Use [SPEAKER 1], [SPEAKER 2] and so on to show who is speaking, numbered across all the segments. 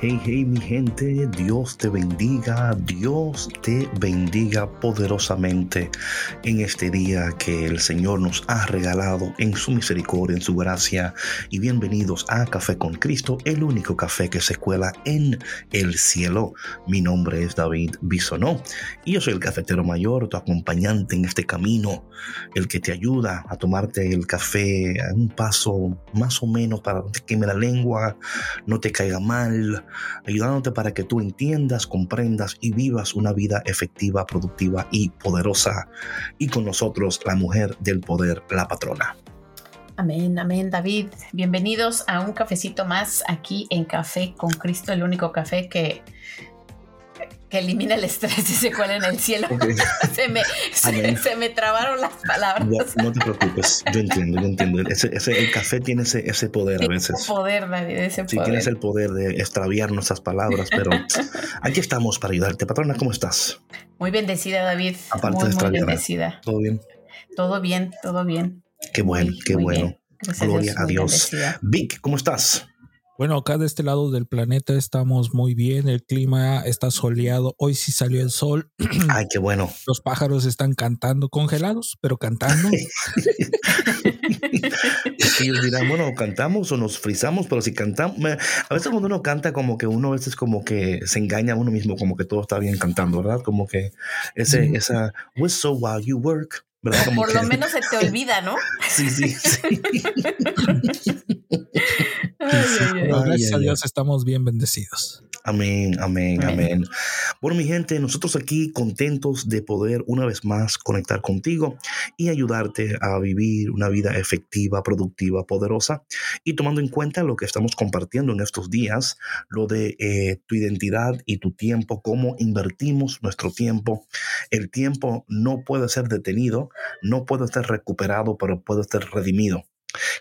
[SPEAKER 1] Hey, hey, mi gente, Dios te bendiga, Dios te bendiga poderosamente en este día que el Señor nos ha regalado en su misericordia, en su gracia. Y bienvenidos a Café con Cristo, el único café que se cuela en el cielo. Mi nombre es David Bisonó y yo soy el cafetero mayor, tu acompañante en este camino, el que te ayuda a tomarte el café a un paso más o menos para que queme la lengua, no te caiga mal ayudándote para que tú entiendas, comprendas y vivas una vida efectiva, productiva y poderosa. Y con nosotros la mujer del poder, la patrona.
[SPEAKER 2] Amén, amén, David. Bienvenidos a un cafecito más aquí en Café con Cristo, el único café que que elimina el estrés y se cuela en el cielo. se, me, se, me, trabaron las palabras.
[SPEAKER 1] No, te preocupes, yo entiendo, yo entiendo. Ese, ese, el café tiene ese, ese poder a veces.
[SPEAKER 2] Ese poder, David, ese
[SPEAKER 1] sí, tienes el poder de extraviar nuestras palabras, pero aquí estamos para ayudarte. Patrona, ¿cómo estás?
[SPEAKER 2] Muy bendecida, David.
[SPEAKER 1] Aparte
[SPEAKER 2] muy,
[SPEAKER 1] de
[SPEAKER 2] muy bendecida.
[SPEAKER 1] ¿Todo bien?
[SPEAKER 2] Todo bien, todo bien.
[SPEAKER 1] Qué bueno, qué bueno. Gloria a Dios. Vic, ¿cómo estás?
[SPEAKER 3] Bueno, acá de este lado del planeta estamos muy bien, el clima está soleado, hoy sí salió el sol.
[SPEAKER 1] Ay, qué bueno.
[SPEAKER 3] Los pájaros están cantando, congelados, pero cantando.
[SPEAKER 1] ellos dirán, bueno, cantamos o nos frizamos, pero si cantamos, a veces cuando uno canta como que uno a veces como que se engaña a uno mismo, como que todo está bien cantando, ¿verdad? Como que ese, esa, whistle while you work. ¿verdad?
[SPEAKER 2] Por lo menos se te olvida, ¿no?
[SPEAKER 1] Sí, sí, sí.
[SPEAKER 3] gracias a Dios estamos bien bendecidos.
[SPEAKER 1] Amén, amén, amén, Bueno, mi gente, nosotros aquí contentos de poder una vez más conectar contigo y ayudarte a vivir una vida efectiva, productiva, poderosa y tomando en cuenta lo que estamos compartiendo en estos días, lo de eh, tu identidad y tu tiempo, cómo invertimos nuestro tiempo. El tiempo no puede ser detenido, no puede ser recuperado, pero puede ser redimido.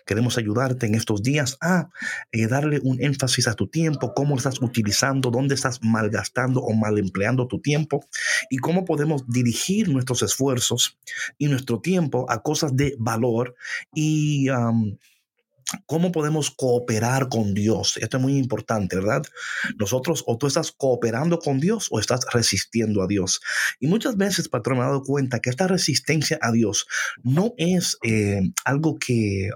[SPEAKER 1] Queremos ayudarte en estos días a eh, darle un énfasis a tu tiempo, cómo estás utilizando, dónde estás malgastando o mal empleando tu tiempo y cómo podemos dirigir nuestros esfuerzos y nuestro tiempo a cosas de valor y ¿Cómo podemos cooperar con Dios? Esto es muy importante, ¿verdad? Nosotros, o tú estás cooperando con Dios o estás resistiendo a Dios. Y muchas veces, patrón, me he dado cuenta que esta resistencia a Dios no es eh, algo que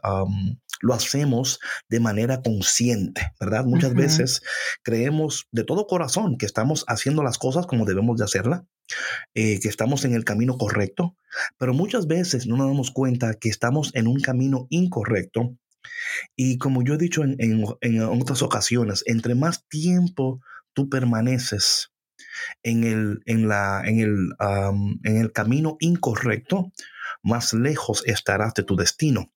[SPEAKER 1] lo hacemos de manera consciente, ¿verdad? Muchas veces creemos de todo corazón que estamos haciendo las cosas como debemos de hacerla, eh, que estamos en el camino correcto, pero muchas veces no nos damos cuenta que estamos en un camino incorrecto y como yo he dicho en, otras ocasiones, entre más tiempo tú permaneces en el, en la, en el, en el camino incorrecto, más lejos estarás de tu destino.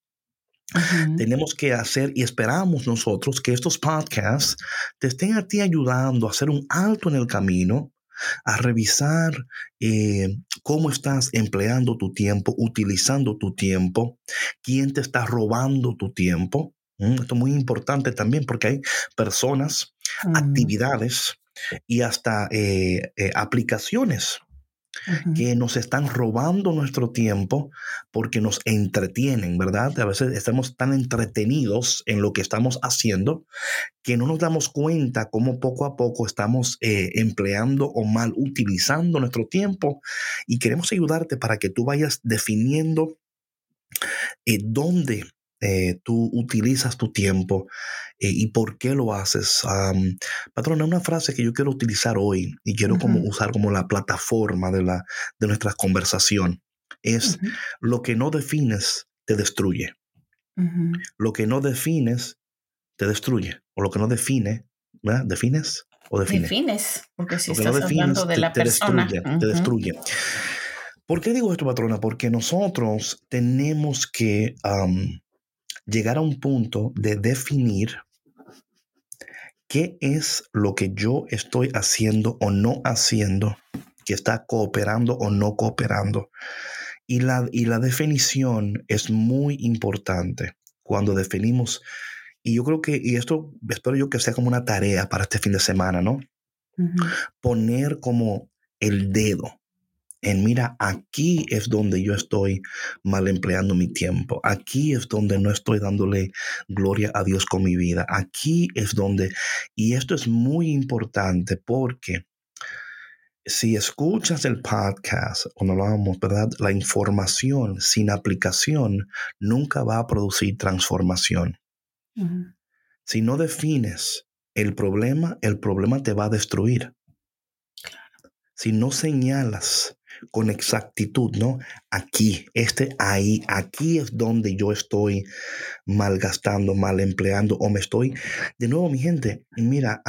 [SPEAKER 1] Tenemos que hacer y esperamos nosotros que estos podcasts te estén a ti ayudando a hacer un alto en el camino a revisar eh, cómo estás empleando tu tiempo, utilizando tu tiempo, quién te está robando tu tiempo. Mm, esto es muy importante también porque hay personas, mm. actividades y hasta eh, eh, aplicaciones que nos están robando nuestro tiempo porque nos entretienen, ¿verdad? A veces estamos tan entretenidos en lo que estamos haciendo que no nos damos cuenta cómo poco a poco estamos eh, empleando o mal utilizando nuestro tiempo y queremos ayudarte para que tú vayas definiendo eh, dónde eh, tú utilizas tu tiempo eh, y por qué lo haces. Um, patrona, una frase que yo quiero utilizar hoy y quiero como usar como la plataforma de, la, de nuestra conversación es lo que no defines te destruye. Lo que no defines te destruye, o lo que no define, ¿verdad? ¿Defines? ¿O defines?
[SPEAKER 2] Defines, porque si estás hablando de la persona.
[SPEAKER 1] Destruye, Te destruye. ¿Por qué digo esto, patrona? Porque nosotros tenemos que llegar a un punto de definir qué es lo que yo estoy haciendo o no haciendo, que está cooperando o no cooperando. Y la, y la definición es muy importante cuando definimos, y yo creo que, y esto espero yo que sea como una tarea para este fin de semana, ¿no? Poner como el dedo en, mira, aquí es donde yo estoy mal empleando mi tiempo, aquí es donde no estoy dándole gloria a Dios con mi vida, aquí es donde, y esto es muy importante porque si escuchas el podcast, cuando hablábamos, ¿verdad? La información sin aplicación nunca va a producir transformación. Si no defines el problema, el problema te va a destruir. Si no señalas con exactitud, ¿no? Aquí, este, ahí, aquí es donde yo estoy malgastando, mal empleando o me estoy, de nuevo, mi gente, mira,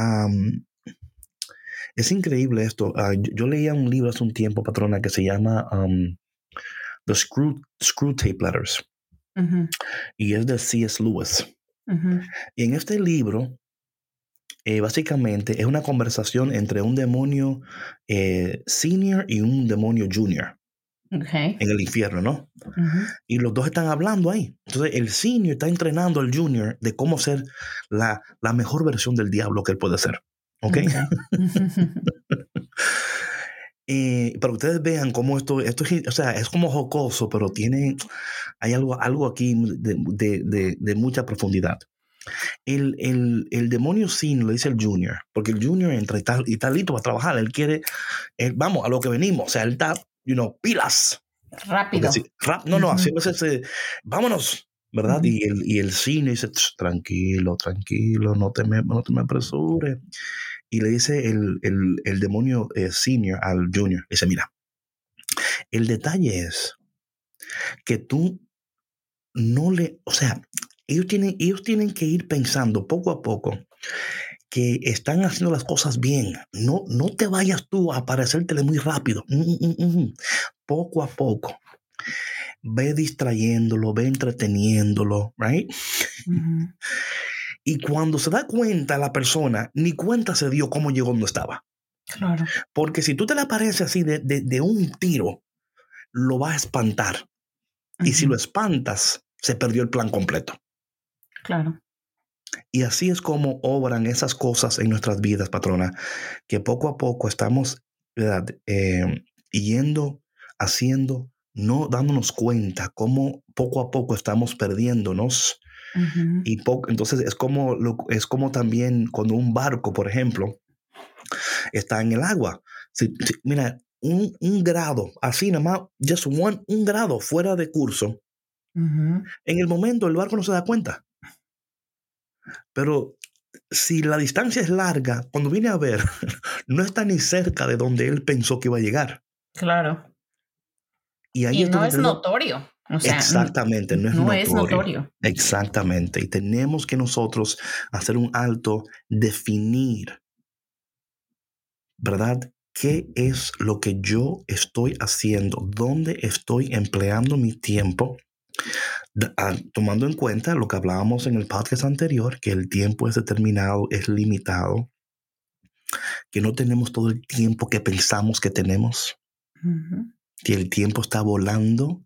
[SPEAKER 1] es increíble esto. Ah, yo, leía un libro hace un tiempo, patrona, que se llama The Screw, Screw Tape Letters. Y es de C.S. Lewis. Y en este libro, eh, básicamente es una conversación entre un demonio eh, senior y un demonio junior. En el infierno, ¿no? Y los dos están hablando ahí. Entonces, el senior está entrenando al junior de cómo ser la, la mejor versión del diablo que él puede ser. ¿Ok? Eh, para que ustedes vean cómo esto, esto es, o sea, es como jocoso, pero tiene, hay algo, algo aquí de, de, de, de mucha profundidad. El, el, el, demonio sin lo dice el junior, porque el junior entra y está, y está listo para trabajar. Él quiere, él, vamos, a lo que venimos. O sea, él está, you know, pilas.
[SPEAKER 2] Rápido.
[SPEAKER 1] no, no, así uh vámonos, ¿verdad? y, el, y el cine dice, tranquilo, tranquilo, no te me, no te me apresures. Y le dice el, el, el demonio eh, senior al junior, dice, mira, el detalle es que tú no le, o sea, ellos tienen, ellos tienen que ir pensando poco a poco que están haciendo las cosas bien. No, no te vayas tú a parecértele muy rápido. Mm, mm, mm, poco a poco. Ve distrayéndolo, ve entreteniéndolo, right? Y cuando se da cuenta la persona, ni cuenta se dio cómo llegó donde estaba.
[SPEAKER 2] Claro.
[SPEAKER 1] Porque si tú te le apareces así de, de, un tiro, lo va a espantar. Y si lo espantas, se perdió el plan completo.
[SPEAKER 2] Claro.
[SPEAKER 1] Y así es como obran esas cosas en nuestras vidas, patrona, que poco a poco estamos ¿verdad? Em, yendo, haciendo, no dándonos cuenta cómo poco a poco estamos perdiéndonos. Y poco, entonces es como, es como también cuando un barco, por ejemplo, está en el agua. mira, un, un, grado, así nada más, just one, un grado fuera de curso. En el momento el barco no se da cuenta. Pero si la distancia es larga, cuando viene a ver, no está ni cerca de donde él pensó que iba a llegar.
[SPEAKER 2] Claro. Y, ahí no es notorio.
[SPEAKER 1] exactamente, no es, no es notorio. Exactamente. Y tenemos que nosotros hacer un alto, definir, ¿verdad? ¿Qué es lo que yo estoy haciendo? ¿Dónde estoy empleando mi tiempo? Ah, tomando en cuenta lo que hablábamos en el podcast anterior, que el tiempo es determinado, es limitado, que no tenemos todo el tiempo que pensamos que tenemos, que el tiempo está volando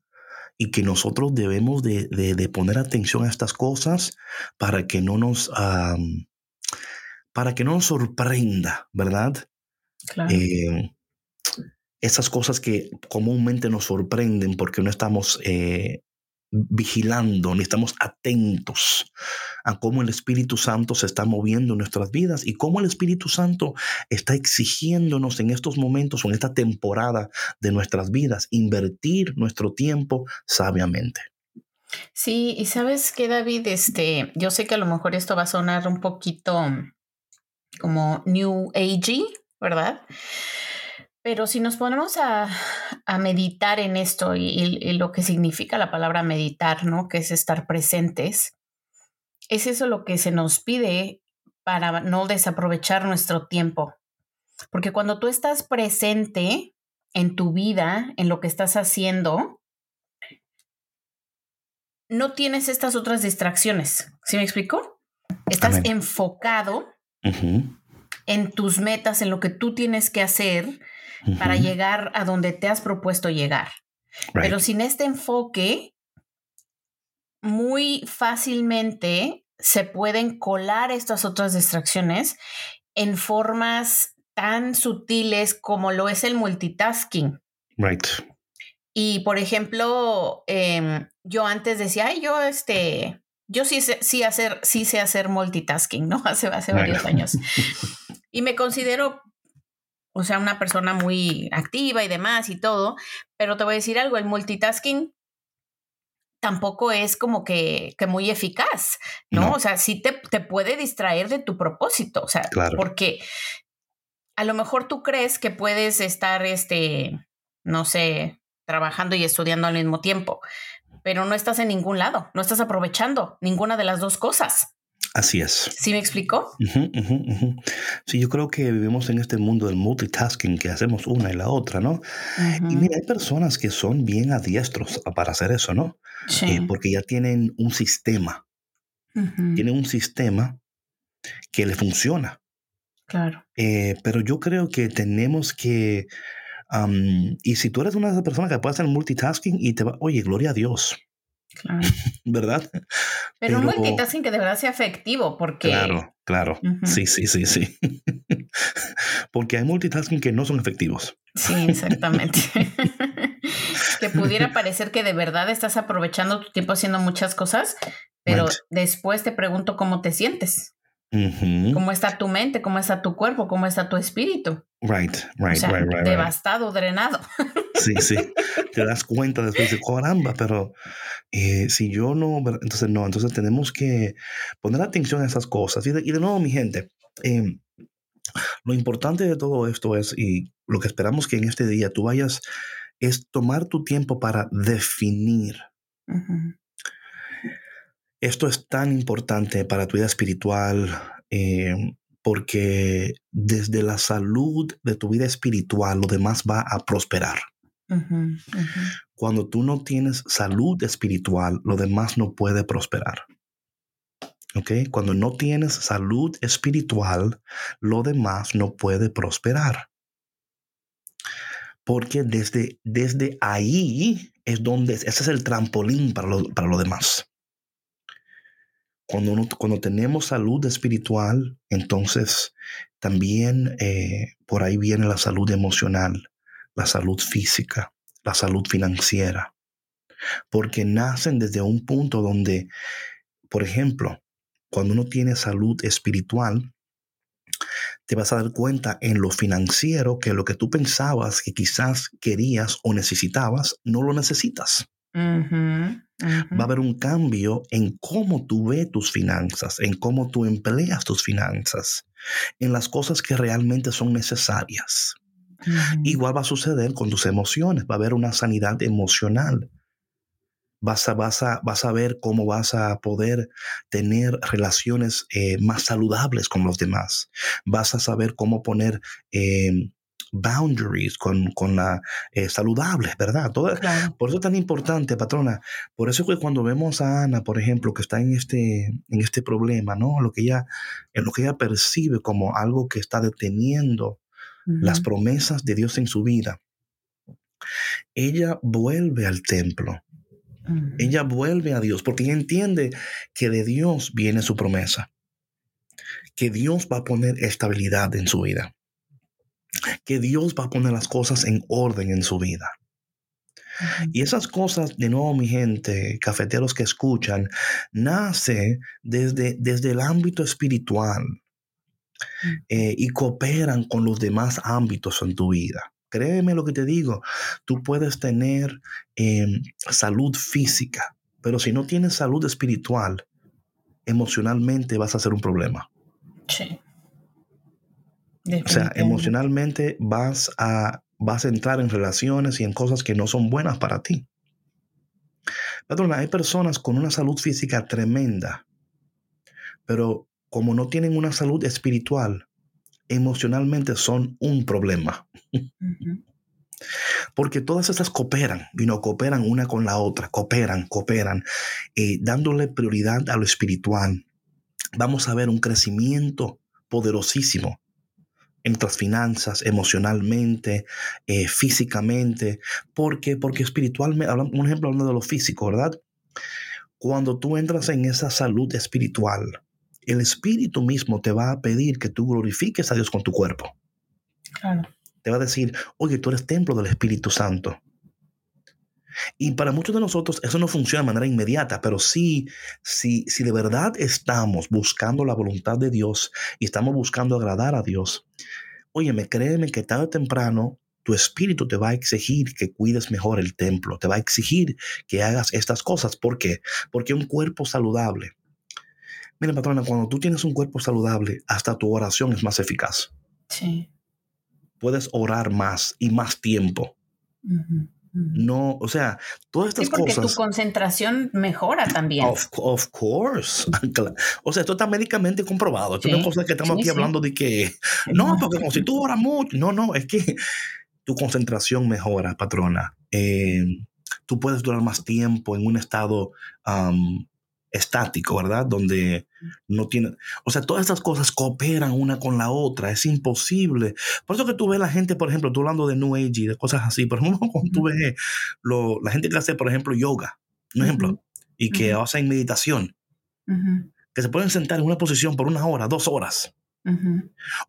[SPEAKER 1] y que nosotros debemos de, poner atención a estas cosas para que no nos, para que no nos sorprenda, ¿verdad? Eh, esas cosas que comúnmente nos sorprenden porque no estamos eh, vigilando, ni estamos atentos a cómo el Espíritu Santo se está moviendo en nuestras vidas y cómo el Espíritu Santo está exigiéndonos en estos momentos o en esta temporada de nuestras vidas invertir nuestro tiempo sabiamente.
[SPEAKER 2] Sí, y sabes que David, este, yo sé que a lo mejor esto va a sonar un poquito como New Agey, ¿verdad? Pero si nos ponemos a, meditar en esto y, lo que significa la palabra meditar, ¿no? Que es estar presentes, es eso lo que se nos pide para no desaprovechar nuestro tiempo. Porque cuando tú estás presente en tu vida, en lo que estás haciendo, no tienes estas otras distracciones. ¿Sí me explico? Estás enfocado en tus metas, en lo que tú tienes que hacer para llegar a donde te has propuesto llegar. Pero sin este enfoque, muy fácilmente se pueden colar estas otras distracciones en formas tan sutiles como lo es el multitasking.
[SPEAKER 1] Right.
[SPEAKER 2] Y por ejemplo, em, yo antes decía, ay, yo este, yo sí sé, sí hacer, sí sé hacer multitasking, ¿no? Hace, hace varios años. Y me considero, o sea, una persona muy activa y demás y todo, pero te voy a decir algo, el multitasking tampoco es como que, que muy eficaz, ¿no? O sea, sí te, te, puede distraer de tu propósito, o sea, porque a lo mejor tú crees que puedes estar, este, no sé, trabajando y estudiando al mismo tiempo, pero no estás en ningún lado, no estás aprovechando ninguna de las dos cosas.
[SPEAKER 1] Así es.
[SPEAKER 2] ¿Sí me explicó?
[SPEAKER 1] Sí, yo creo que vivimos en este mundo del multitasking, que hacemos una y la otra, ¿no? Y mira, hay personas que son bien adiestros para hacer eso, ¿no? Sí. Eh, porque ya tienen un sistema. Tienen un sistema que le funciona.
[SPEAKER 2] Claro.
[SPEAKER 1] Eh, pero yo creo que tenemos que... y si tú eres una de esas personas que puede hacer multitasking y te va, oye, gloria a Dios.
[SPEAKER 2] Claro.
[SPEAKER 1] ¿Verdad?
[SPEAKER 2] Pero, un multitasking que de verdad sea efectivo, porque.
[SPEAKER 1] Claro, claro. Sí, sí, sí, sí. porque hay multitasking que no son efectivos.
[SPEAKER 2] Sí, exactamente. que pudiera parecer que de verdad estás aprovechando tu tiempo haciendo muchas cosas, pero después te pregunto cómo te sientes. ¿Cómo está tu mente? ¿Cómo está tu cuerpo? ¿Cómo está tu espíritu?
[SPEAKER 1] Right, right, right, right,
[SPEAKER 2] Devastado, drenado.
[SPEAKER 1] Sí, sí. Te das cuenta después de caramba, pero eh, si yo no, entonces no, entonces tenemos que poner atención a esas cosas. Y de, nuevo, mi gente, em, lo importante de todo esto es, y lo que esperamos que en este día tú vayas, es tomar tu tiempo para definir. Esto es tan importante para tu vida espiritual eh, porque desde la salud de tu vida espiritual lo demás va a prosperar. Cuando tú no tienes salud espiritual, lo demás no puede prosperar. ¿Ok? Cuando no tienes salud espiritual, lo demás no puede prosperar. Porque desde, desde ahí es donde, ese es el trampolín para lo, para lo demás. Cuando, cuando tenemos salud espiritual, entonces también eh, por ahí viene la salud emocional, la salud física, la salud financiera. Porque nacen desde un punto donde, por ejemplo, cuando uno tiene salud espiritual, te vas a dar cuenta en lo financiero que lo que tú pensabas que quizás querías o necesitabas, no lo necesitas. Va a haber un cambio en cómo tú ves tus finanzas, en cómo tú empleas tus finanzas, en las cosas que realmente son necesarias. Igual va a suceder con tus emociones, va a haber una sanidad emocional. Vas a, vas a, vas a ver cómo vas a poder tener relaciones eh, más saludables con los demás. Vas a saber cómo poner em, boundaries, con, con la eh, saludables, ¿verdad? Todo, Por eso es tan importante, patrona. Por eso que cuando vemos a Ana, por ejemplo, que está en este, en este problema, ¿no? Lo que ella, en lo que ella percibe como algo que está deteniendo las promesas de Dios en su vida, ella vuelve al templo. Ella vuelve a Dios porque ella entiende que de Dios viene su promesa, que Dios va a poner estabilidad en su vida que Dios va a poner las cosas en orden en su vida. Y esas cosas, de nuevo, mi gente, cafeteros que escuchan, nace desde, desde el ámbito espiritual eh, y cooperan con los demás ámbitos en tu vida. Créeme lo que te digo, tú puedes tener em, salud física, pero si no tienes salud espiritual, emocionalmente vas a ser un problema.
[SPEAKER 2] Sí.
[SPEAKER 1] O sea, emocionalmente vas a, vas a entrar en relaciones y en cosas que no son buenas para ti. Perdona, hay personas con una salud física tremenda, pero como no tienen una salud espiritual, emocionalmente son un problema. Porque todas estas cooperan, y no cooperan una con la otra, cooperan, cooperan, eh, dándole prioridad a lo espiritual. Vamos a ver un crecimiento poderosísimo en nuestras finanzas, emocionalmente, eh, físicamente. ¿Por qué? Porque espiritualmente, un ejemplo hablando de lo físico, ¿verdad? Cuando tú entras en esa salud espiritual, el espíritu mismo te va a pedir que tú glorifiques a Dios con tu cuerpo.
[SPEAKER 2] Claro
[SPEAKER 1] te va a decir, oye, tú eres templo del Espíritu Santo. Y para muchos de nosotros eso no funciona de manera inmediata, pero sí, sí, si de verdad estamos buscando la voluntad de Dios y estamos buscando agradar a Dios, óyeme, créeme que tarde o temprano tu espíritu te va a exigir que cuides mejor el templo, te va a exigir que hagas estas cosas. ¿Por qué? Porque un cuerpo saludable. Mira, patrona, cuando tú tienes un cuerpo saludable, hasta tu oración es más eficaz.
[SPEAKER 2] Sí
[SPEAKER 1] puedes orar más y más tiempo. No, o sea, todas estas sí, porque
[SPEAKER 2] tu concentración mejora también.
[SPEAKER 1] Of, of course. o sea, esto está médicamente comprobado. Esto no es cosa que estamos aquí hablando de que, no, porque como si tú oras mucho. No, no, es que tu concentración mejora, patrona. Eh, tú puedes durar más tiempo en un estado estático, ¿verdad? Donde no tiene, o sea, todas estas cosas cooperan una con la otra, es imposible. Por eso que tú ves la gente, por ejemplo, tú hablando de New Age y de cosas así, por ejemplo, cuando tú ves lo, la gente que hace, por ejemplo, yoga, un ejemplo, y que hacen meditación, que se pueden sentar en una posición por una hora, dos horas.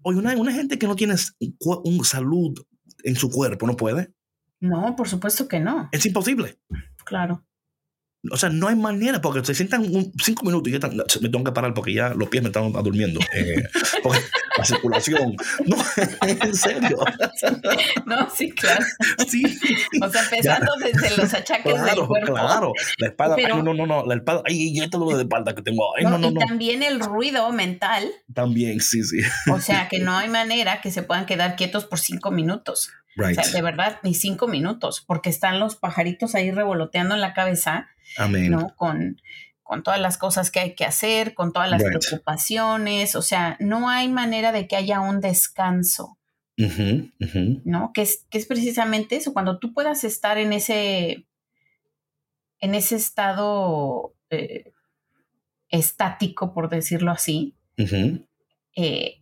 [SPEAKER 1] Oye, una, una gente que no tiene un salud en su cuerpo, ¿no puede?
[SPEAKER 2] No, por supuesto que no.
[SPEAKER 1] Es imposible.
[SPEAKER 2] Claro.
[SPEAKER 1] O sea, no hay manera, porque se sientan cinco minutos y ya me tengo que parar porque ya los pies me están durmiendo. Eh, la circulación. No, en serio.
[SPEAKER 2] No, sí, claro. Sí. O sea, empezando desde los achaques
[SPEAKER 1] claro,
[SPEAKER 2] del cuerpo.
[SPEAKER 1] Claro, la espalda. no, no, no, la espalda. Ay, ya todo lo de espalda que tengo. Ay, no, no,
[SPEAKER 2] y también el ruido mental.
[SPEAKER 1] También, sí, sí.
[SPEAKER 2] O sea, que no hay manera que se puedan quedar quietos por cinco minutos. O sea, de verdad, ni cinco minutos, porque están los pajaritos ahí revoloteando en la cabeza, ¿no? Con, con todas las cosas que hay que hacer, con todas las preocupaciones, o sea, no hay manera de que haya un descanso, ¿no? Que es, que es precisamente eso, cuando tú puedas estar en ese, en ese estado eh, estático, por decirlo así, eh,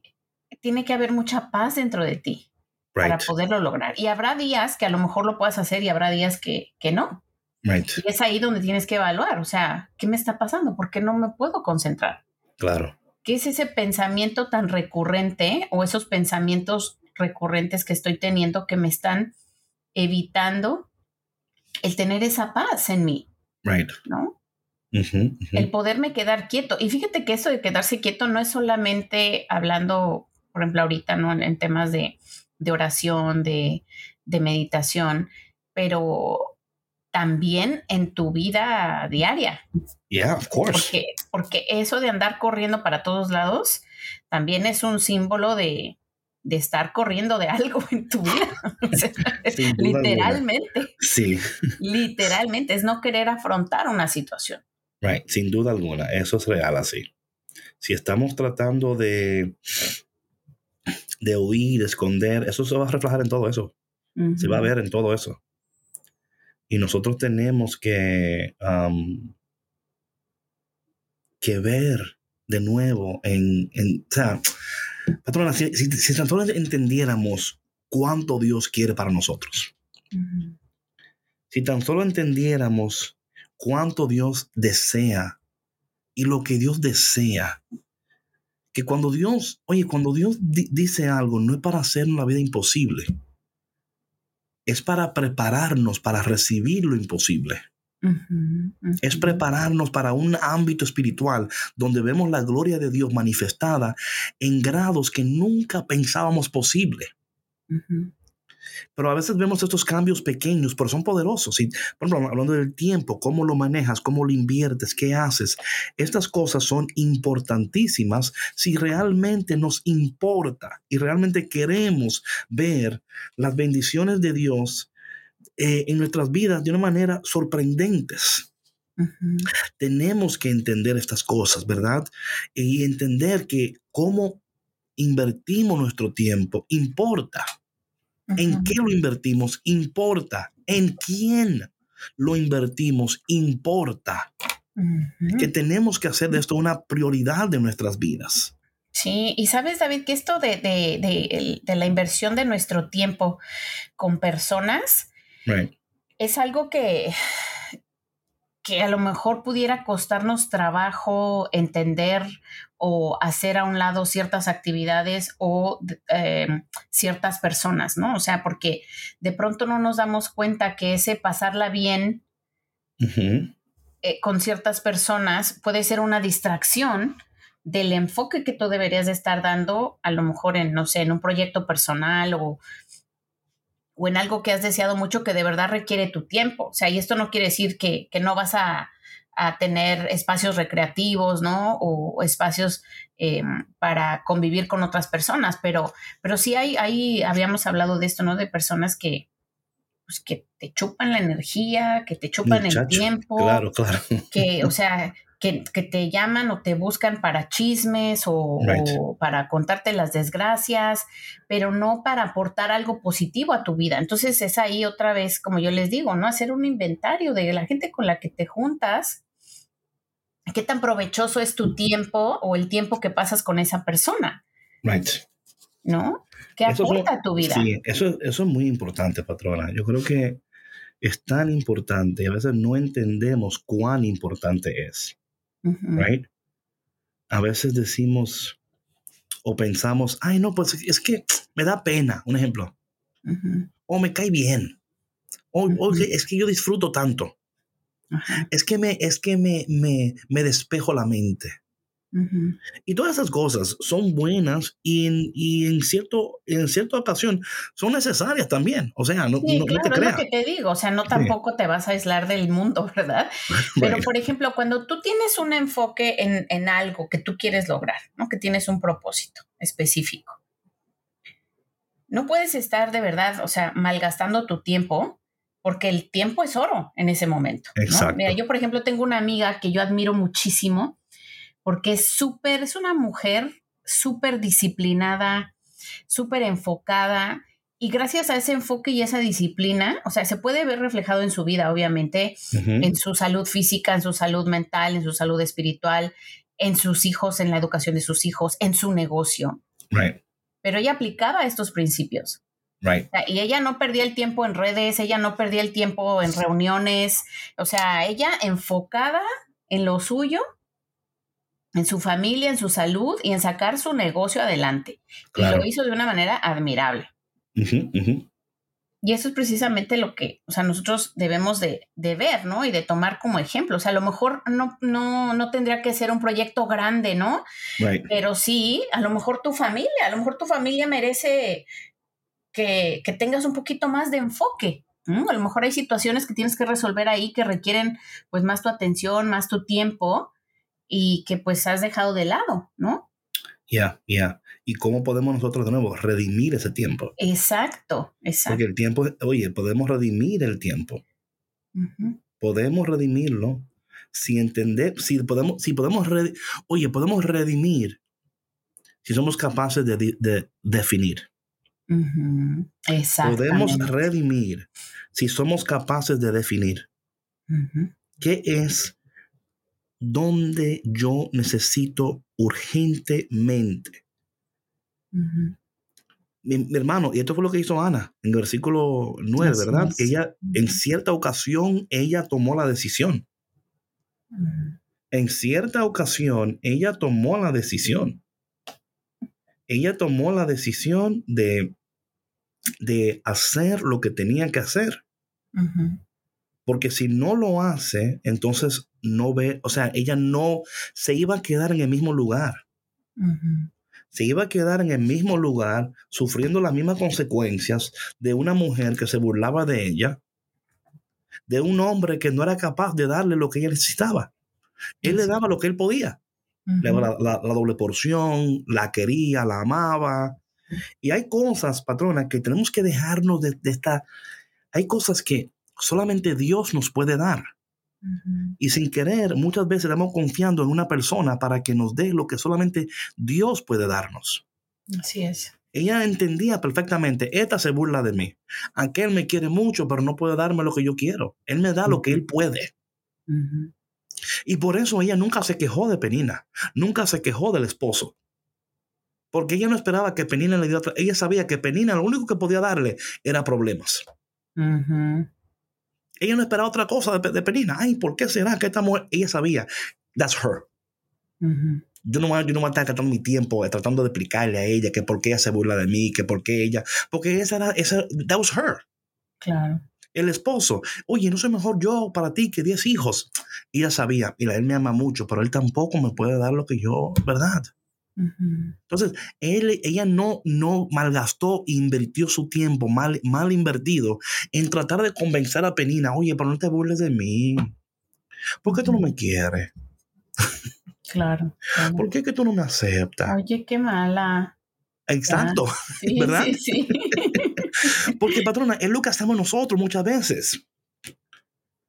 [SPEAKER 2] tiene que haber mucha paz dentro de ti para poderlo lograr. Y habrá días que a lo mejor lo puedas hacer y habrá días que, que no. Y es ahí donde tienes que evaluar, o sea, ¿qué me está pasando? ¿Por qué no me puedo concentrar?
[SPEAKER 1] Claro.
[SPEAKER 2] ¿Qué es ese pensamiento tan recurrente o esos pensamientos recurrentes que estoy teniendo que me están evitando el tener esa paz en mí?
[SPEAKER 1] Right.
[SPEAKER 2] ¿No? El poderme quedar quieto. Y fíjate que eso de quedarse quieto no es solamente hablando, por ejemplo, ahorita, ¿no? En temas de, de oración, de, meditación, pero también en tu vida diaria.
[SPEAKER 1] Yeah, of course.
[SPEAKER 2] Porque, porque eso de andar corriendo para todos lados también es un símbolo de, estar corriendo de algo en tu vida. literalmente.
[SPEAKER 1] Sí.
[SPEAKER 2] Literalmente, es no querer afrontar una situación.
[SPEAKER 1] Right, sin duda alguna, eso es real así. Si estamos tratando de de huir, de esconder, eso se va a reflejar en todo eso. Se va a ver en todo eso. Y nosotros tenemos que, que ver de nuevo en, en o sea, patrona, si, si, tan solo entendiéramos cuánto Dios quiere para nosotros, si tan solo entendiéramos cuánto Dios desea y lo que Dios desea que cuando Dios, oye, cuando Dios dice algo, no es para hacer la vida imposible, es para prepararnos para recibir lo imposible. Es prepararnos para un ámbito espiritual donde vemos la gloria de Dios manifestada en grados que nunca pensábamos posible. Pero a veces vemos estos cambios pequeños, pero son poderosos. Y, por ejemplo, hablando del tiempo, cómo lo manejas, cómo lo inviertes, qué haces. Estas cosas son importantísimas si realmente nos importa y realmente queremos ver las bendiciones de Dios eh, en nuestras vidas de una manera sorprendentes. Tenemos que entender estas cosas, ¿verdad? Y entender que cómo invertimos nuestro tiempo importa. ¿En qué lo invertimos? Importa. ¿En quién lo invertimos? Importa. Que tenemos que hacer de esto una prioridad de nuestras vidas.
[SPEAKER 2] Sí, y sabes, David, que esto de, de, de, la inversión de nuestro tiempo con personas es algo que, que a lo mejor pudiera costarnos trabajo entender o hacer a un lado ciertas actividades o em, ciertas personas, ¿no? O sea, porque de pronto no nos damos cuenta que ese pasarla bien eh, con ciertas personas puede ser una distracción del enfoque que tú deberías de estar dando, a lo mejor en, no sé, en un proyecto personal o o en algo que has deseado mucho que de verdad requiere tu tiempo. O sea, y esto no quiere decir que, no vas a, tener espacios recreativos, ¿no? O, espacios eh, para convivir con otras personas, pero, pero sí hay, hay, habíamos hablado de esto, ¿no? De personas que, pues, que te chupan la energía, que te chupan el tiempo.
[SPEAKER 1] Claro, claro.
[SPEAKER 2] Que, o sea, que, te llaman o te buscan para chismes o, para contarte las desgracias, pero no para aportar algo positivo a tu vida. Entonces es ahí otra vez, como yo les digo, ¿no? Hacer un inventario de la gente con la que te juntas, qué tan provechoso es tu tiempo o el tiempo que pasas con esa persona.
[SPEAKER 1] Right.
[SPEAKER 2] ¿No? ¿Qué aporta a tu vida?
[SPEAKER 1] Sí, eso, eso es muy importante, patrona. Yo creo que es tan importante y a veces no entendemos cuán importante es right? A veces decimos o pensamos, ay, no, pues es que me da pena, un ejemplo. O me cae bien. O, es que yo disfruto tanto. Es que me, es que me, me, me despejo la mente. Y todas esas cosas son buenas y en, y en, cierto, en cierta ocasión son necesarias también. O sea, no,
[SPEAKER 2] sí, claro, te creas. Es lo que te digo, o sea, no tampoco te vas a aislar del mundo, ¿verdad? Pero, por ejemplo, cuando tú tienes un enfoque en, en, algo que tú quieres lograr, ¿no? Que tienes un propósito específico. No puedes estar de verdad, o sea, malgastando tu tiempo porque el tiempo es oro en ese momento. Exacto. Mira, yo, por ejemplo, tengo una amiga que yo admiro muchísimo porque es súper, es una mujer súper disciplinada, súper enfocada. Y gracias a ese enfoque y esa disciplina, o sea, se puede ver reflejado en su vida, obviamente, en su salud física, en su salud mental, en su salud espiritual, en sus hijos, en la educación de sus hijos, en su negocio.
[SPEAKER 1] Right.
[SPEAKER 2] Pero ella aplicaba estos principios.
[SPEAKER 1] Right.
[SPEAKER 2] y ella no perdía el tiempo en redes, ella no perdía el tiempo en reuniones, o sea, ella enfocada en lo suyo en su familia, en su salud y en sacar su negocio adelante. Y lo hizo de una manera admirable. Y eso es precisamente lo que, o sea, nosotros debemos de, ver, ¿no? Y de tomar como ejemplo. O sea, a lo mejor no, no, no tendría que ser un proyecto grande, ¿no? Pero sí, a lo mejor tu familia, a lo mejor tu familia merece que, que tengas un poquito más de enfoque. A lo mejor hay situaciones que tienes que resolver ahí que requieren pues más tu atención, más tu tiempo y que pues has dejado de lado, ¿no?
[SPEAKER 1] Ya, ya. ¿Y cómo podemos nosotros de nuevo redimir ese tiempo?
[SPEAKER 2] Exacto, exacto.
[SPEAKER 1] Porque el tiempo, oye, podemos redimir el tiempo. Podemos redimirlo si entender, si podemos, si podemos, oye, podemos redimir si somos capaces de, definir.
[SPEAKER 2] Exacto.
[SPEAKER 1] Podemos redimir si somos capaces de definir. ¿Qué es donde yo necesito urgentemente. mi, hermano, y esto fue lo que hizo Ana en el versículo 9, ¿verdad? Ella, en cierta ocasión, ella tomó la decisión. En cierta ocasión, ella tomó la decisión. Ella tomó la decisión de, de hacer lo que tenía que hacer. Porque si no lo hace, entonces no ve, o sea, ella no se iba a quedar en el mismo lugar. Se iba a quedar en el mismo lugar sufriendo las mismas consecuencias de una mujer que se burlaba de ella, de un hombre que no era capaz de darle lo que ella necesitaba. Él le daba lo que él podía. Le daba la, doble porción, la quería, la amaba. Y hay cosas, patrona, que tenemos que dejarnos de, de esta... Hay cosas que solamente Dios nos puede dar. Y sin querer, muchas veces estamos confiando en una persona para que nos dé lo que solamente Dios puede darnos.
[SPEAKER 2] Así es.
[SPEAKER 1] Ella entendía perfectamente, esta se burla de mí. Aquel me quiere mucho, pero no puede darme lo que yo quiero. Él me da lo que él puede. Y por eso ella nunca se quejó de Penina, nunca se quejó del esposo. Porque ella no esperaba que Penina le diera, ella sabía que Penina lo único que podía darle era problemas. Ella no esperaba otra cosa de, Penina. Ay, ¿por qué será que esta mujer? Ella sabía, that's her. Yo no, yo no voy a estar gastando mi tiempo eh, tratando de explicarle a ella que por qué ella se burla de mí, que por qué ella, porque esa era, esa, that was her.
[SPEAKER 2] Claro.
[SPEAKER 1] El esposo, oye, no soy mejor yo para ti que 10 hijos. Y ella sabía, mira, él me ama mucho, pero él tampoco me puede dar lo que yo, ¿verdad? Entonces, él, ella no, no malgastó, invirtió su tiempo mal, mal invertido en tratar de convencer a Penina, oye, pero no te burles de mí. ¿Por qué tú no me quieres?
[SPEAKER 2] Claro.
[SPEAKER 1] ¿Por qué que tú no me aceptas?
[SPEAKER 2] Oye, qué mala.
[SPEAKER 1] Exacto, ¿verdad? Sí, sí. Porque, patrona, es lo que hacemos nosotros muchas veces.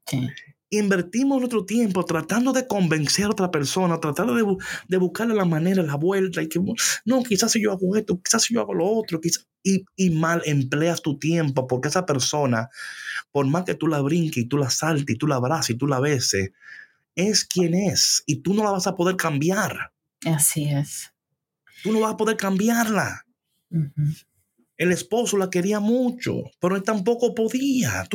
[SPEAKER 1] Sí invertimos nuestro tiempo tratando de convencer a otra persona, tratando de, de, buscarle la manera, la vuelta, y que no, quizás si yo hago esto, quizás si yo hago lo otro, y, y, mal empleas tu tiempo porque esa persona, por más que tú la brinques y tú la saltes y tú la abraces y tú la beses, es quien es y tú no la vas a poder cambiar.
[SPEAKER 2] Así es.
[SPEAKER 1] Tú no vas a poder cambiarla. El esposo la quería mucho, pero él tampoco podía.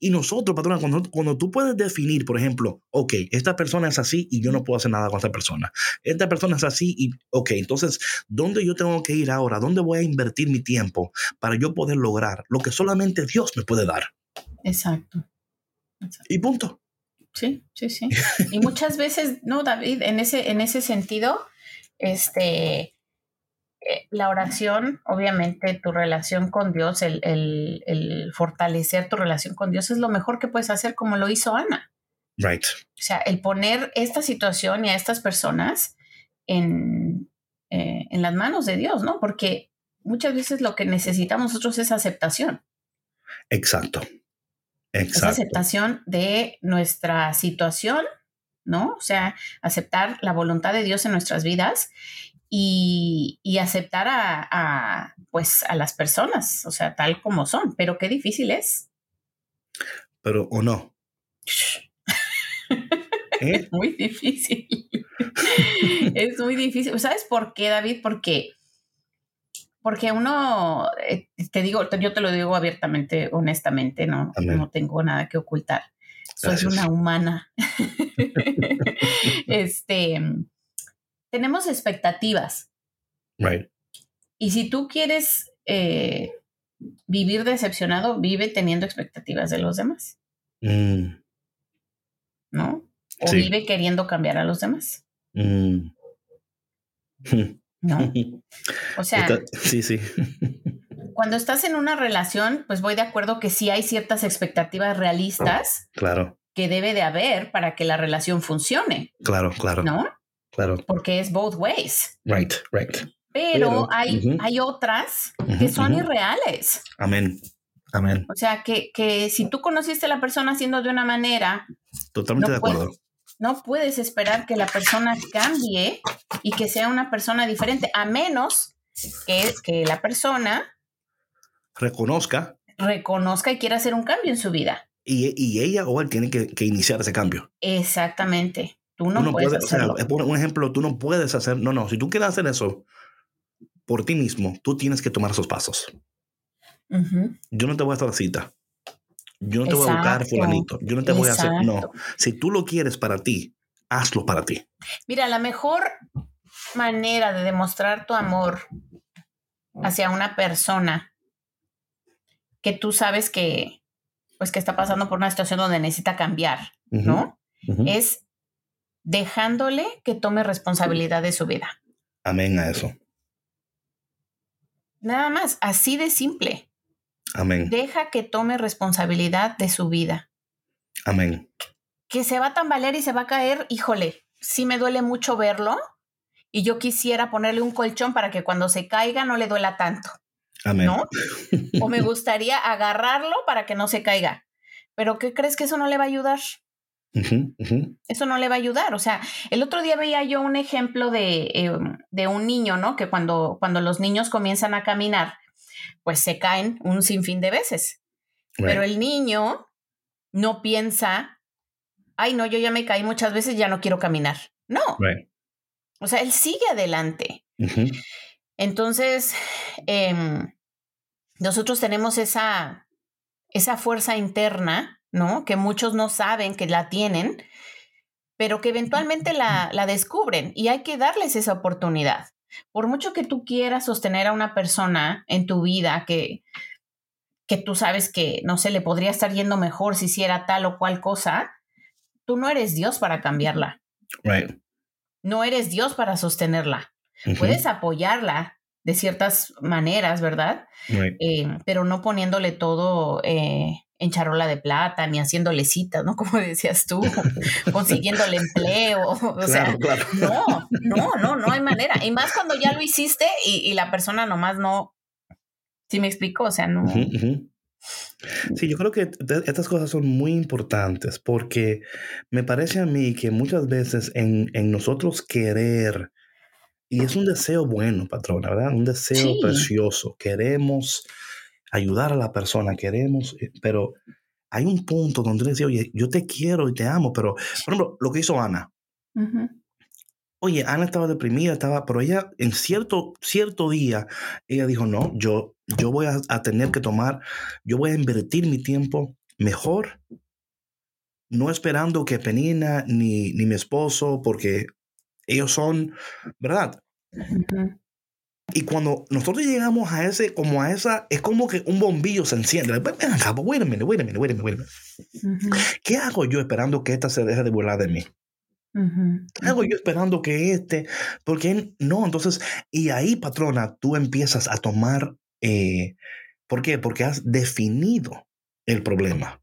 [SPEAKER 1] y nosotros, patrona, cuando, cuando tú puedes definir, por ejemplo, ok, esta persona es así y yo no puedo hacer nada con esta persona. Esta persona es así y, ok, entonces, ¿dónde yo tengo que ir ahora? ¿Dónde voy a invertir mi tiempo para yo poder lograr lo que solamente Dios me puede dar?
[SPEAKER 2] Exacto.
[SPEAKER 1] Y punto.
[SPEAKER 2] Sí, sí, sí. Y muchas veces, no, David, en ese, en ese sentido, este, la oración, obviamente tu relación con Dios, el, fortalecer tu relación con Dios es lo mejor que puedes hacer como lo hizo Ana.
[SPEAKER 1] Right.
[SPEAKER 2] O sea, el poner esta situación y a estas personas en, eh, en las manos de Dios, ¿no? Porque muchas veces lo que necesitamos nosotros es aceptación.
[SPEAKER 1] Exacto.
[SPEAKER 2] Exacto. Esa aceptación de nuestra situación, ¿no? O sea, aceptar la voluntad de Dios en nuestras vidas y, aceptar a, pues, a las personas, o sea, tal como son, pero qué difícil es.
[SPEAKER 1] Pero o no.
[SPEAKER 2] ¿Eh? Es muy difícil. es muy difícil. ¿Sabes por qué, David? Porque, porque uno, eh, te digo, yo te lo digo abiertamente, honestamente, no, no tengo nada que ocultar. Soy una humana. este, tenemos expectativas.
[SPEAKER 1] Right.
[SPEAKER 2] Y si tú quieres eh, vivir decepcionado, vive teniendo expectativas de los demás. Mm. ¿No? O vive queriendo cambiar a los demás. Mm. ¿No? O sea.
[SPEAKER 1] sí, sí.
[SPEAKER 2] cuando estás en una relación, pues voy de acuerdo que sí hay ciertas expectativas realistas.
[SPEAKER 1] Claro.
[SPEAKER 2] Que debe de haber para que la relación funcione.
[SPEAKER 1] Claro, claro.
[SPEAKER 2] ¿No?
[SPEAKER 1] Claro.
[SPEAKER 2] Porque es both ways.
[SPEAKER 1] Right, right.
[SPEAKER 2] Pero, hay, hay otras que son irreales.
[SPEAKER 1] Amén. Amén.
[SPEAKER 2] O sea, que, que, si tú conociste a la persona haciendo de una manera.
[SPEAKER 1] Totalmente de acuerdo.
[SPEAKER 2] no puedes esperar que la persona cambie y que sea una persona diferente, a menos que, que la persona
[SPEAKER 1] reconozca.
[SPEAKER 2] Reconozca y quiera hacer un cambio en su vida.
[SPEAKER 1] Y, y ella o él tiene que, que iniciar ese cambio.
[SPEAKER 2] Exactamente. Tú no, puedes, hacerlo.
[SPEAKER 1] por un ejemplo, tú no puedes hacer, no, no, si tú quieres hacer eso por ti mismo, tú tienes que tomar esos pasos. Yo no te voy a hacer cita. Yo no te voy a buscar fulanito. Yo no te voy a hacer, no. Si tú lo quieres para ti, hazlo para ti.
[SPEAKER 2] Mira, la mejor manera de demostrar tu amor hacia una persona que tú sabes que pues que está pasando por una situación donde necesita cambiar, ¿no? Es dejándole que tome responsabilidad de su vida.
[SPEAKER 1] Amén a eso.
[SPEAKER 2] Nada más, así de simple.
[SPEAKER 1] Amén.
[SPEAKER 2] Deja que tome responsabilidad de su vida.
[SPEAKER 1] Amén.
[SPEAKER 2] Que se va a tambalear y se va a caer, híjole, sí me duele mucho verlo y yo quisiera ponerle un colchón para que cuando se caiga no le duela tanto.
[SPEAKER 1] Amén.
[SPEAKER 2] ¿No? O me gustaría agarrarlo para que no se caiga. Pero ¿qué crees que eso no le va a ayudar? Eso no le va a ayudar. O sea, el otro día veía yo un ejemplo de, em, de un niño, ¿no? Que cuando, cuando los niños comienzan a caminar, pues se caen un sinfín de veces. Pero el niño no piensa, ay, no, yo ya me caí muchas veces, ya no quiero caminar. No. O sea, él sigue adelante. Entonces, em, nosotros tenemos esa, esa fuerza interna, ¿no? Que muchos no saben que la tienen, pero que eventualmente la, la descubren y hay que darles esa oportunidad. Por mucho que tú quieras sostener a una persona en tu vida que, que tú sabes que, no sé, le podría estar yendo mejor si hiciera tal o cual cosa, tú no eres Dios para cambiarla.
[SPEAKER 1] Right.
[SPEAKER 2] No eres Dios para sostenerla. Puedes apoyarla de ciertas maneras, ¿verdad? Eh, pero no poniéndole todo eh, en charola de plata, ni haciéndole citas, ¿no? Como decías tú, consiguiéndole empleo. O sea, no, no, no, no hay manera. Y más cuando ya lo hiciste y, la persona nomás no. ¿Sí me explico? O sea, no.
[SPEAKER 1] Sí, yo creo que estas cosas son muy importantes porque me parece a mí que muchas veces en, nosotros querer, y es un deseo bueno, patrona, ¿verdad? Un deseo precioso. Queremos ayudar a la persona, queremos, eh, pero hay un punto donde dice, oye, yo te quiero y te amo, pero, por ejemplo, lo que hizo Ana. Oye, Ana estaba deprimida, estaba, pero ella en cierto, cierto día, ella dijo, no, yo, yo voy a, tener que tomar, yo voy a invertir mi tiempo mejor, no esperando que Penina ni, ni mi esposo, porque ellos son, ¿verdad? Y cuando nosotros llegamos a ese, como a esa, es como que un bombillo se enciende. Ven acá, wait a minute, wait a minute, wait a minute, ¿Qué hago yo esperando que esta se deje de volar de mí? ¿Qué hago yo esperando que este? Porque no, entonces, y ahí, patrona, tú empiezas a tomar, eh, ¿por qué? Porque has definido el problema.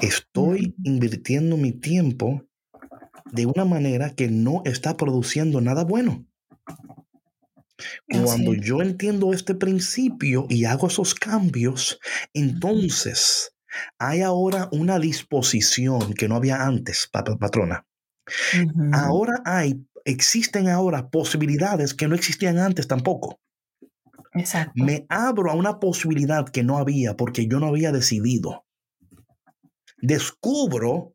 [SPEAKER 1] Estoy invirtiendo mi tiempo de una manera que no está produciendo nada bueno. Cuando yo entiendo este principio y hago esos cambios, entonces hay ahora una disposición que no había antes, patrona. Ahora hay, existen ahora posibilidades que no existían antes tampoco.
[SPEAKER 2] Exacto.
[SPEAKER 1] Me abro a una posibilidad que no había porque yo no había decidido. Descubro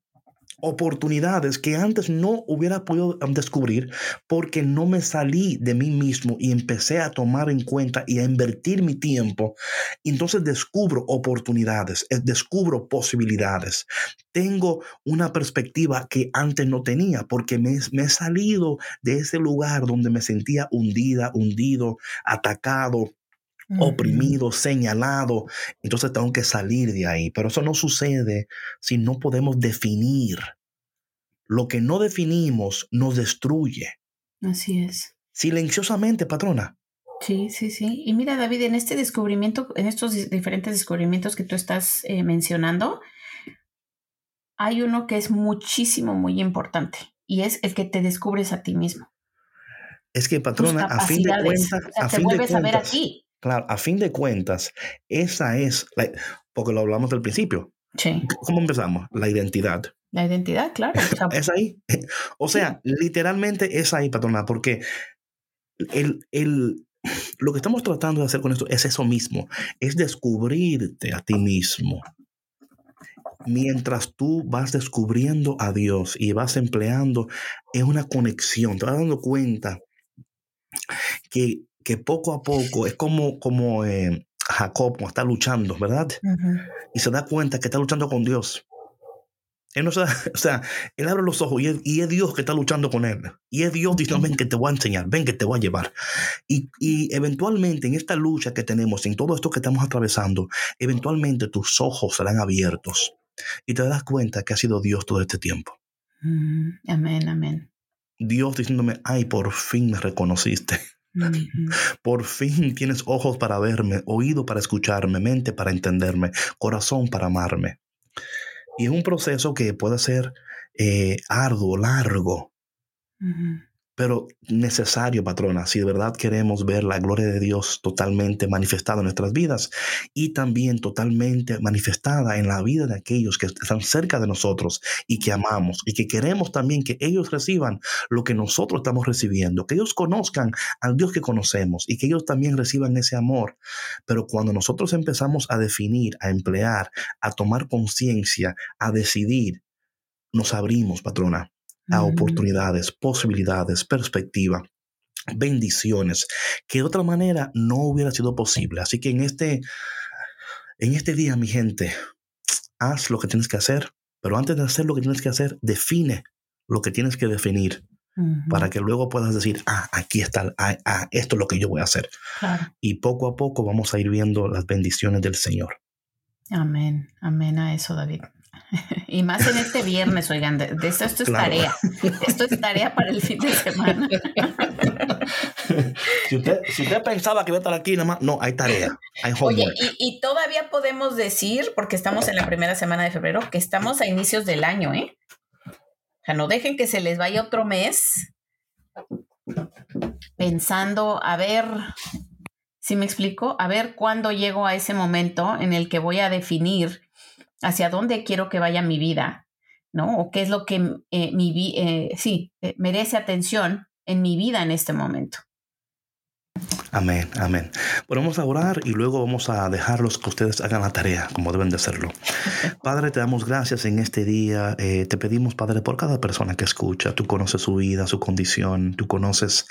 [SPEAKER 1] oportunidades que antes no hubiera podido descubrir porque no me salí de mí mismo y empecé a tomar en cuenta y a invertir mi tiempo. Entonces descubro oportunidades, eh, descubro posibilidades. Tengo una perspectiva que antes no tenía porque me, me he salido de ese lugar donde me sentía hundida, hundido, atacado, oprimido, señalado. Entonces tengo que salir de ahí. Pero eso no sucede si no podemos definir. Lo que no definimos nos destruye.
[SPEAKER 2] Así es.
[SPEAKER 1] Silenciosamente, patrona.
[SPEAKER 2] Sí, sí, sí. Y mira, David, en este descubrimiento, en estos diferentes descubrimientos que tú estás eh, mencionando, hay uno que es muchísimo, muy importante y es el que te descubres a ti mismo.
[SPEAKER 1] Es que, patrona, a fin de cuentas, a fin
[SPEAKER 2] vuelves a ver a ti.
[SPEAKER 1] Claro, a fin de cuentas, esa es, porque lo hablamos del principio.
[SPEAKER 2] Sí.
[SPEAKER 1] ¿Cómo empezamos? La identidad.
[SPEAKER 2] La identidad, claro.
[SPEAKER 1] es ahí. O sea, literalmente es ahí, patrona, porque el, el, lo que estamos tratando de hacer con esto es eso mismo, es descubrirte a ti mismo. Mientras tú vas descubriendo a Dios y vas empleando, es una conexión, te vas dando cuenta que que poco a poco es como, como eh, Jacob está luchando, ¿verdad? Y se da cuenta que está luchando con Dios. Él no o sea, él abre los ojos y es, Dios que está luchando con él. Y es Dios diciendo, ven que te voy a enseñar, ven que te voy a llevar. Y, y, eventualmente en esta lucha que tenemos, en todo esto que estamos atravesando, eventualmente tus ojos serán abiertos y te das cuenta que ha sido Dios todo este tiempo.
[SPEAKER 2] Amén, amén.
[SPEAKER 1] Dios diciéndome, ay, por fin me reconociste. Por fin tienes ojos para verme, oído para escucharme, mente para entenderme, corazón para amarme. Y es un proceso que puede ser eh, arduo, largo. Pero necesario, patrona, si de verdad queremos ver la gloria de Dios totalmente manifestada en nuestras vidas y también totalmente manifestada en la vida de aquellos que están cerca de nosotros y que amamos y que queremos también que ellos reciban lo que nosotros estamos recibiendo, que ellos conozcan al Dios que conocemos y que ellos también reciban ese amor. Pero cuando nosotros empezamos a definir, a emplear, a tomar conciencia, a decidir, nos abrimos, patrona, a oportunidades, posibilidades, perspectiva, bendiciones, que de otra manera no hubiera sido posible. Así que en este, en este día, mi gente, haz lo que tienes que hacer, pero antes de hacer lo que tienes que hacer, define lo que tienes que definir para que luego puedas decir, ah, aquí está, ah, ah, esto es lo que yo voy a hacer. Y poco a poco vamos a ir viendo las bendiciones del Señor.
[SPEAKER 2] Amén, amén a eso, David. Y más en este viernes, oigan, de, esto, esto es tarea. Esto es tarea para el fin de semana.
[SPEAKER 1] Si usted, si usted pensaba que iba a estar aquí, nada más, no, hay tarea. Hay
[SPEAKER 2] Oye, y, todavía podemos decir, porque estamos en la primera semana de febrero, que estamos a inicios del año, ¿eh? O sea, no dejen que se les vaya otro mes pensando, a ver, si me explico, a ver cuándo llego a ese momento en el que voy a definir hacia dónde quiero que vaya mi vida, ¿no? O qué es lo que eh, mi eh, sí, eh, merece atención en mi vida en este momento.
[SPEAKER 1] Amén, amén. Bueno, vamos a orar y luego vamos a dejarlos que ustedes hagan la tarea como deben de hacerlo. Padre, te damos gracias en este día. te pedimos, Padre, por cada persona que escucha. Tú conoces su vida, su condición. Tú conoces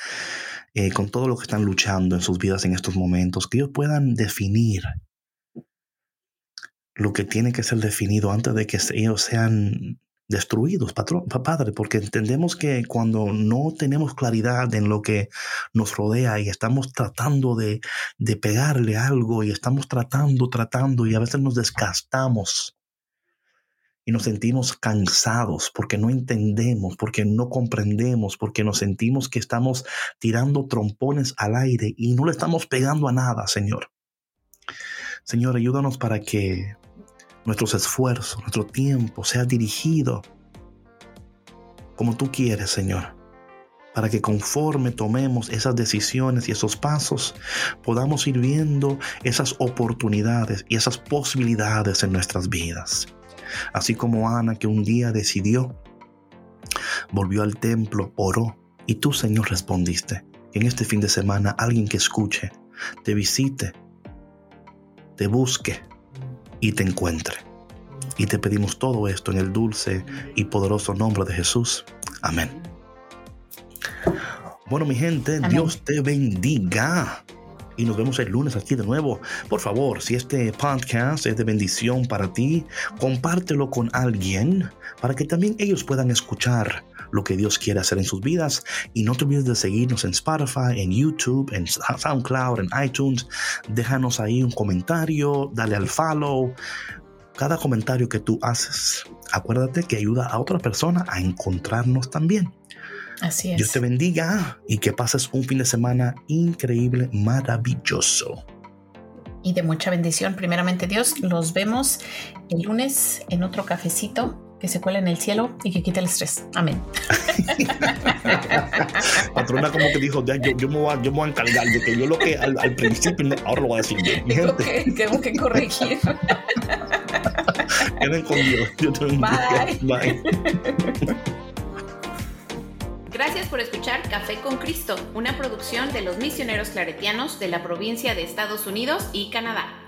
[SPEAKER 1] con todo lo que están luchando en sus vidas en estos momentos. Que ellos puedan definir lo que tiene que ser definido antes de que ellos sean destruidos, Padre, porque entendemos que cuando no tenemos claridad en lo que nos rodea y estamos tratando de, de pegarle algo y estamos tratando, tratando y a veces nos desgastamos y nos sentimos cansados porque no entendemos, porque no comprendemos, porque nos sentimos que estamos tirando trompones al aire y no le estamos pegando a nada, Señor. Señor, ayúdanos para que nuestros esfuerzos, nuestro tiempo sea dirigido como tú quieres, Señor, para que conforme tomemos esas decisiones y esos pasos, podamos ir viendo esas oportunidades y esas posibilidades en nuestras vidas. Así como Ana que un día decidió, volvió al templo, oró, y tú, Señor, respondiste. en este fin de semana alguien que escuche, te visite, te busque y te encuentre. Y te pedimos todo esto en el dulce y poderoso nombre de Jesús. Amén. Bueno, mi gente, Dios te bendiga. Y nos vemos el lunes aquí de nuevo. Por favor, si este podcast es de bendición para ti, compártelo con alguien para que también ellos puedan escuchar lo que Dios quiere hacer en sus vidas. Y no te olvides de seguirnos en Spotify, en YouTube, en SoundCloud, en iTunes. Déjanos ahí un comentario, dale al follow. Cada comentario que tú haces, acuérdate que ayuda a otra persona a encontrarnos también.
[SPEAKER 2] Así es.
[SPEAKER 1] Dios te bendiga y que pases un fin de semana increíble, maravilloso.
[SPEAKER 2] Y de mucha bendición, primeramente Dios. Los vemos el lunes en otro cafecito que se cuela en el cielo y que quite el estrés. Amén.
[SPEAKER 1] Patrona como que dijo, yo, yo, me voy a, yo, me voy a, encargar de que yo lo que al, principio, ahora lo voy a decir bien.
[SPEAKER 2] Tengo que, tengo que corregir.
[SPEAKER 1] Queden con Dios. Yo te
[SPEAKER 2] Bye. Bye. Gracias por escuchar Café con Cristo, una producción de los misioneros claretianos de la provincia de Estados Unidos y Canadá.